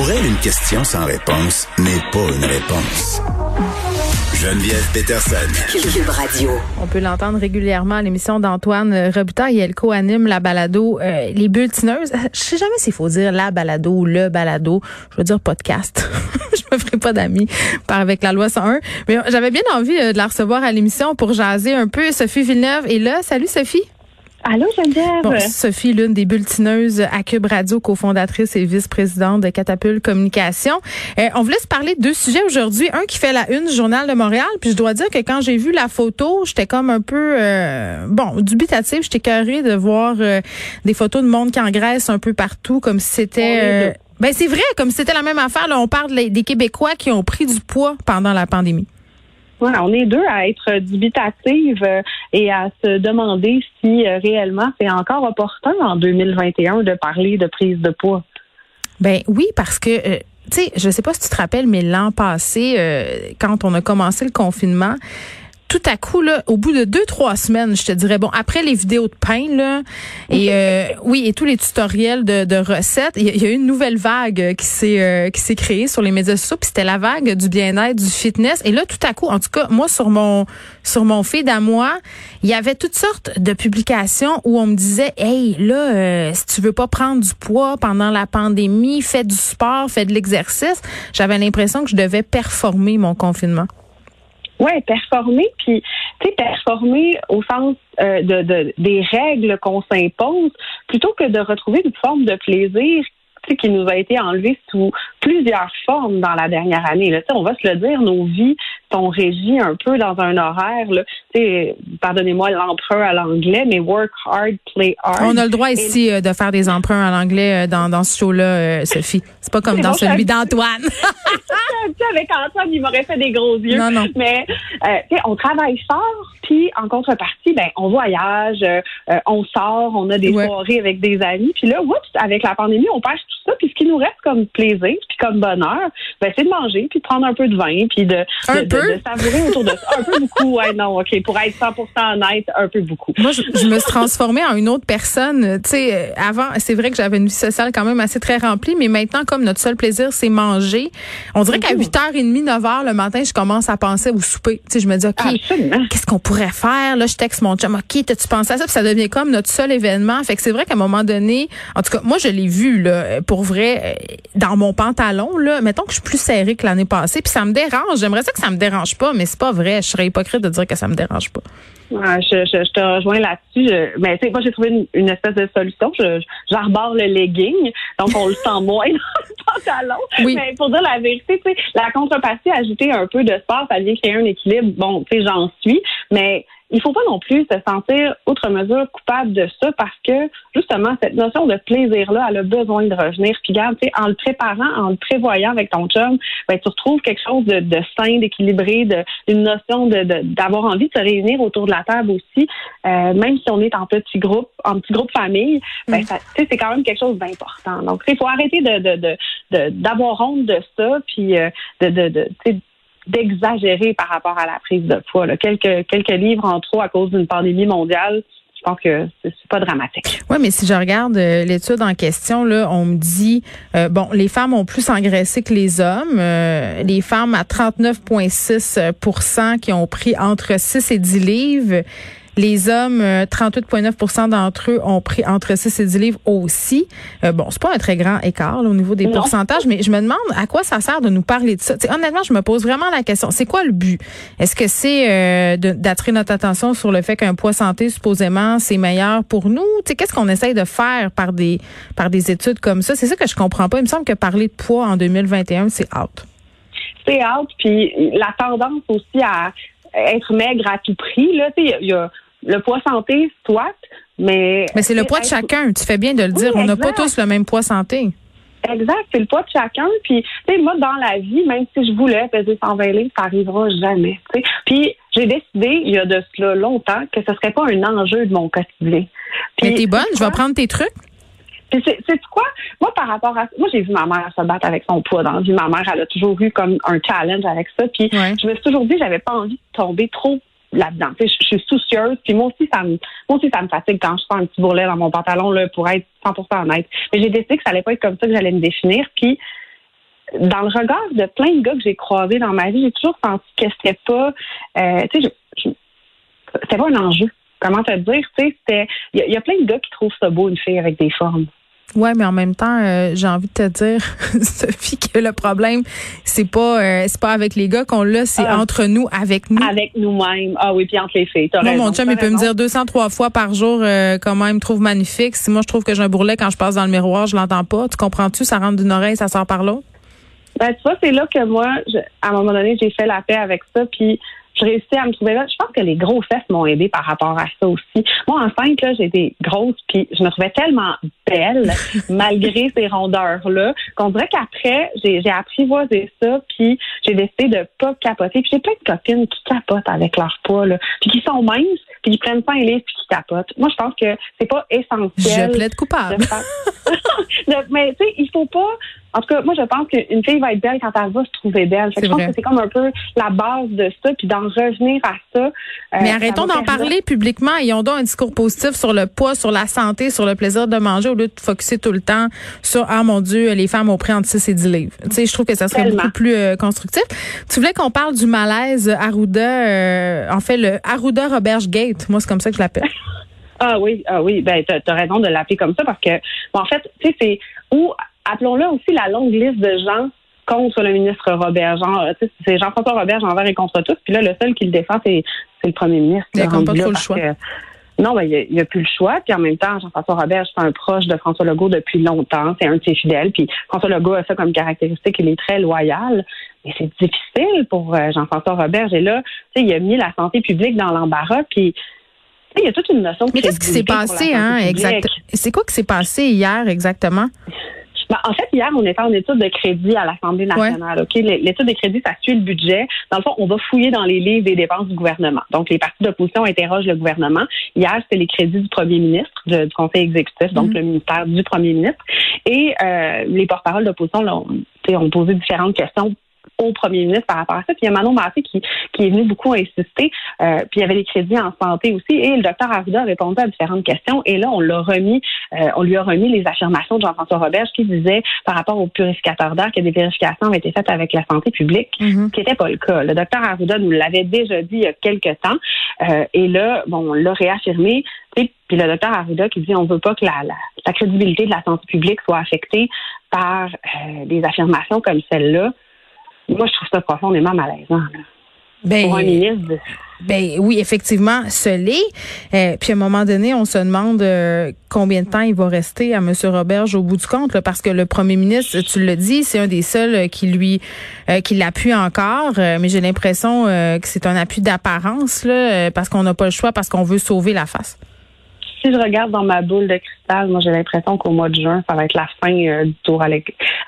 Pour elle, une question sans réponse n'est pas une réponse. Geneviève Peterson. Cube Radio. On peut l'entendre régulièrement à l'émission d'Antoine Robitaille. Elle co-anime la balado euh, Les Bulletineuses. Je sais jamais s'il faut dire la balado ou le balado. Je veux dire podcast. je me ferai pas d'amis par avec la loi 101. Mais j'avais bien envie euh, de la recevoir à l'émission pour jaser un peu. Sophie Villeneuve est là. Salut Sophie. Allô, Geneviève? Bon, Sophie, l'une des bulletineuses à Cube Radio, cofondatrice et vice-présidente de Catapulte Communication. Euh, on voulait se parler de deux sujets aujourd'hui. Un qui fait la une du Journal de Montréal. Puis je dois dire que quand j'ai vu la photo, j'étais comme un peu, euh, bon, dubitative. J'étais curée de voir euh, des photos de monde qui engraisse un peu partout, comme si c'était... ben c'est vrai, comme si c'était la même affaire. Là, on parle des Québécois qui ont pris du poids pendant la pandémie. On est deux à être dubitatives euh, et à se demander si euh, réellement c'est encore opportun en 2021 de parler de prise de poids. Ben oui, parce que euh, tu sais, je sais pas si tu te rappelles, mais l'an passé, quand on a commencé le confinement, tout à coup, là, au bout de deux, trois semaines, je te dirais, bon, après les vidéos de pain, là, et euh, oui, et tous les tutoriels de, de recettes, il y, a eu une nouvelle vague qui s'est euh, qui s'est créée sur les médias sociaux, puis c'était la vague du bien-être, du fitness. Et là, tout à coup, en tout cas, moi, sur mon sur mon feed à moi, il y avait toutes sortes de publications où on me disait, hey, là, euh, si tu veux pas prendre du poids pendant la pandémie, fais du sport, fais de l'exercice. J'avais l'impression que je devais performer mon confinement. Oui, performer, puis tu sais, performer au sens euh, de, de, des règles qu'on s'impose, plutôt que de retrouver une forme de plaisir qui nous a été enlevé sous plusieurs formes dans la dernière année. Là. On va se le dire, nos vies sont régies un peu dans un horaire. Là. Pardonnez-moi l'emprunt à l'anglais, mais work hard, play hard. On a le droit ici euh, de faire des emprunts à l'anglais euh, dans, dans ce show-là, euh, Sophie. C'est pas comme dans celui d'Antoine. avec Antoine, il m'aurait fait des gros yeux. Non, non. Mais on travaille fort, puis en contrepartie, ben on voyage, on sort, on a des soirées avec des amis. Puis là, oups, avec la pandémie, on perd tout ça. Puis ce qui nous reste comme plaisir, puis comme bonheur, ben, c'est de manger, puis de prendre un peu de vin, puis de, de, de, savourer autour de ça. Un peu beaucoup, ouais, non, OK. Pour être 100 honnête, un peu beaucoup. Moi, je, me suis transformée en une autre personne. Tu sais, euh, avant, c'est vrai que j'avais une vie sociale quand même assez très remplie, mais maintenant, comme notre seul plaisir, c'est manger, on dirait qu'à 8h30, 9h le matin, je commence à penser au souper. Tu sais, je me dis, OK, qu'est-ce qu'on pourrait faire? Là, je texte mon chum, OK, t'as-tu pensé à ça? Puis ça devient comme notre seul événement. Fait que c'est vrai qu'à un moment donné, en tout cas, moi, je l'ai vu, là, pour vrai, euh, dans mon pantalon, là, mettons que je suis plus serrée que l'année passée, puis ça me dérange. J'aimerais ça que ça me dérange pas, mais c'est pas vrai. Je serais hypocrite de dire que ça me dérange pas. je, je, te rejoins là-dessus. mais tu sais, moi j'ai trouvé une, espèce de solution. J'arbore le legging, donc on le sent moins dans le pantalon. Oui. Mais pour dire la vérité, tu sais, la contrepartie, ajouter un peu de sport, ça vient créer un équilibre. Bon, tu sais, j'en suis, mais il faut pas non plus se sentir outre mesure coupable de ça parce que justement cette notion de plaisir là elle a besoin de revenir. Puis regarde tu sais en le préparant en le prévoyant avec ton chum ben tu retrouves quelque chose de, de sain d'équilibré de une notion de d'avoir envie de se réunir autour de la table aussi. Euh, même si on est en petit groupe en petit groupe famille ben mm. tu sais c'est quand même quelque chose d'important. Donc il faut arrêter de de d'avoir honte de ça puis euh, de de, de d'exagérer par rapport à la prise de poids. Quelques, quelques livres en trop à cause d'une pandémie mondiale, je pense que c'est pas dramatique. Oui, mais si je regarde euh, l'étude en question, là, on me dit euh, bon, les femmes ont plus engraissé que les hommes. Euh, les femmes à 39,6% qui ont pris entre 6 et 10 livres. Les hommes, 38,9% euh, d'entre eux ont pris entre 6 et 10 livres aussi. Euh, bon, c'est pas un très grand écart au niveau des pourcentages, mais je me demande à quoi ça sert de nous parler de ça. honnêtement, je me pose vraiment la question. C'est quoi le but? Est-ce que c'est euh, d'attirer notre attention sur le fait qu'un poids santé, supposément, c'est meilleur pour nous? Qu'est-ce qu'on essaye de faire par des, par des études comme ça? C'est ça que je comprends pas. Il me semble que parler de poids en 2021, c'est out. C'est out. Puis la tendance aussi à être maigre à tout prix. Là, il y, a le poids santé, soit, mais. Mais c'est le poids de chacun. Tu fais bien de le dire. On n'a pas tous le même poids santé. Exact, c'est le poids de chacun. Puis, tu sais, moi, dans la vie, même si je voulais peser 120 livres, ça arrivera jamais. Puis, j'ai décidé, il y a de cela longtemps, que ce serait pas un enjeu de mon quotidien. Puis, Mais t'es bonne, je vais prendre tes trucs. Puis c'est quoi? Moi, par rapport à moi, j'ai vu ma mère se battre avec son poids dans la vie. Ma mère, elle a toujours eu comme un challenge avec ça. Puis je me suis toujours dit, j'avais pas envie de tomber trop là-dedans. Je, je suis soucieuse, puis moi aussi, ça me moi aussi, ça me fatigue quand je sens un petit bourrelet dans mon pantalon, là, pour être 100% honnête. Mais j'ai décidé que ça allait pas être comme ça que j'allais me définir. Puis dans le regard de plein de gars que j'ai croisés dans ma vie, j'ai toujours senti que c'était pas euh, tu sais, c'était pas un enjeu. Comment te dire, tu sais, c'était. Il y, y, a plein de gars qui trouvent ça beau, une fille avec des formes. Ouais, mais en même temps, euh, j'ai envie de te dire, Sophie, que le problème, c'est pas euh, c'est pas avec les gars qu'on l'a, c'est ah. entre nous, avec nous. Avec nous-mêmes. Ah oui, puis entre les filles. Moi, mon chum, il peut me dire 203 fois par jour euh, comment il me trouve magnifique. Si moi, je trouve que j'ai un bourrelet quand je passe dans le miroir, je l'entends pas. Tu comprends-tu? Ça rentre d'une oreille, ça sort par l'autre. Ben, tu vois, c'est là que moi, à un moment donné, j'ai fait la paix avec ça. Puis je réussis à me trouver là. Je pense que les grossesses m'ont aidé par rapport à ça aussi. Moi, enceinte, là, j'étais grosse, puis je me trouvais tellement belle, malgré ces rondeurs-là, qu'on dirait qu'après, j'ai, j'ai apprivoisé ça, puis j'ai décidé de pas capoter. Puis j'ai plein de copines qui capotent avec leur poids, là, puis qui sont minces, puis qui prennent pas un livre, puis qui capotent. Moi, je pense que c'est pas essentiel. Je plaide coupable. mais tu sais, il faut pas en tout cas, moi, je pense qu'une fille va être belle quand elle va se trouver belle. je pense que c'est comme un peu la base de ça, puis d'en revenir à ça. Euh, Mais arrêtons d'en parler publiquement. Ayons donc un discours positif sur le poids, sur la santé, sur le plaisir de manger, au lieu de focuser tout le temps sur ah mon Dieu, les femmes ont pris entre 6 et 10 livres. Tu sais, je trouve que ça serait beaucoup plus euh, constructif. Tu voulais qu'on parle du malaise Arruda, euh, en fait le Arruda Roberge Gate. Moi, c'est comme ça que je l'appelle. Ah oui, ah oui, ben t'as as raison de l'appeler comme ça parce que bon, en fait, tu sais, c'est où appelons-le aussi la longue liste de gens contre le ministre Robert. Genre, c'est Jean-François Robert envers et contre tous. Puis là, le seul qui le défend, c'est le premier ministre. Il n'y a pas trop le choix. non, ben, il n'y a, plus le choix. Puis en même temps, Jean-François Robert, c'est un proche de François Legault depuis longtemps. C'est un de ses fidèles. Puis François Legault a ça comme caractéristique. Il est très loyal. Mais c'est difficile pour euh, Jean-François Robert. Et là, tu sais, il a mis la santé publique dans l'embarras. Puis il y a toute une notion de Mais qu'est-ce qui s'est passé, hein, exact? C'est quoi qui s'est passé hier exactement? Ben, en fait, hier, on était en étude de crédit à l'Assemblée nationale. L'étude de crédit, ça suit le budget. Dans le fond, on va fouiller dans les livres des dépenses du gouvernement. Donc, les partis d'opposition interrogent le gouvernement. Hier, c'était les crédits du premier ministre, du Conseil exécutif, donc mhm. le ministère du premier ministre. Et euh, les porte-paroles d'opposition ont, ont posé différentes questions au premier ministre par rapport à ça. Puis il y a Manon Massé qui, qui est venu beaucoup insister. Euh, puis il y avait les crédits en santé aussi. Et le docteur Arruda a répondu à différentes questions. Et là, on l'a remis, euh, on lui a remis les affirmations de Jean-François Roberge qui disait par rapport aux purificateurs d'air que des vérifications avaient été faites avec la santé publique, ce qui n'était pas le cas. Le docteur Arruda nous l'avait déjà dit il y a quelques temps. Euh, et là, bon, on l'a réaffirmé. puis le docteur Arruda qui dit on veut pas que la, la, crédibilité de la santé publique soit affectée par des affirmations comme celle-là moi, je trouve ça profondément malaisant. Ben, pour un ministre. Ben oui, effectivement, ce l'est. Euh, puis à un moment donné, on se demande euh, combien de temps il va rester à M. Roberge au bout du compte, parce que le premier ministre, tu le dis, c'est un des seuls qui lui qui l'appuie encore. mais j'ai l'impression que c'est un appui d'apparence, là, parce qu'on n'a pas le choix, parce qu'on veut sauver la face si je regarde dans ma boule de cristal, moi j'ai l'impression qu'au mois de juin, ça va être la fin euh, du tour à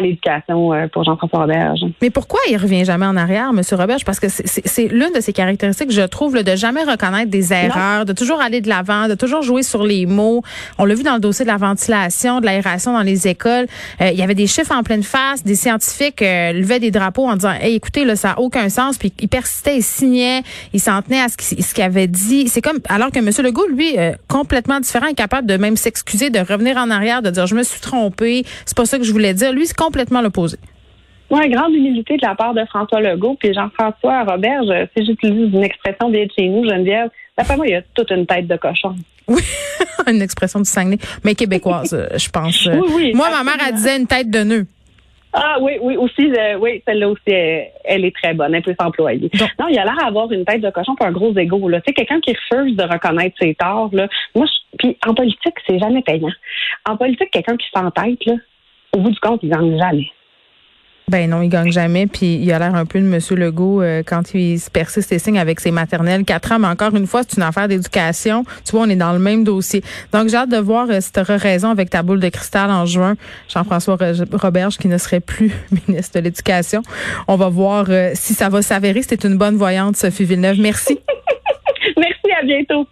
l'éducation euh, pour Jean-François Roberge. Mais pourquoi il revient jamais en arrière, M. Roberge? Parce que c'est l'une de ses caractéristiques, je trouve, de jamais reconnaître des erreurs, de toujours aller de l'avant, de toujours jouer sur les mots. On l'a vu dans le dossier de la ventilation, de l'aération dans les écoles. Euh, il y avait des chiffres en pleine face, des scientifiques levaient des drapeaux en disant, hey, écoutez, là, ça n'a aucun sens. Puis il persistait, il signait, il s'en tenait à ce qu'il avait dit. C'est comme, alors que M. Legault, lui, complètement différent, incapable de même s'excuser, de revenir en arrière, de dire je me suis trompé, c'est pas ça que je voulais dire. Lui, c'est complètement l'opposé. Oui, grande humilité de la part de François Legault. Puis Jean-François Robert, si j'utilise une expression bien de chez nous, Geneviève, d'après moi, il y a toute une tête de cochon. Oui, une expression du Saguenay, mais québécoise, je pense. Oui, oui, moi, ma mère, elle disait une tête de nœud. Ah oui, oui, aussi, euh, oui, celle-là aussi, elle, est très bonne, elle peut s'employer. Non, il a l'air d'avoir une tête de cochon pour un gros ego. Là. Tu sais, quelqu'un qui refuse de reconnaître ses torts, là, moi, puis en politique, c'est jamais payant. En politique, quelqu'un qui s'entête, là, au bout du compte, il gagne jamais. Ben non, il gagne jamais. Puis il a l'air un peu de Monsieur Legault euh, quand il se persiste et signe avec ses maternelles. Quatre ans, mais encore une fois, c'est une affaire d'éducation. Tu vois, on est dans le même dossier. Donc j'ai hâte de voir euh, si tu auras raison avec ta boule de cristal en juin. Jean-François Roberge qui ne serait plus ministre de l'Éducation. On va voir euh, si ça va s'avérer. C'était une bonne voyante, Sophie Villeneuve. Merci. Merci, à bientôt.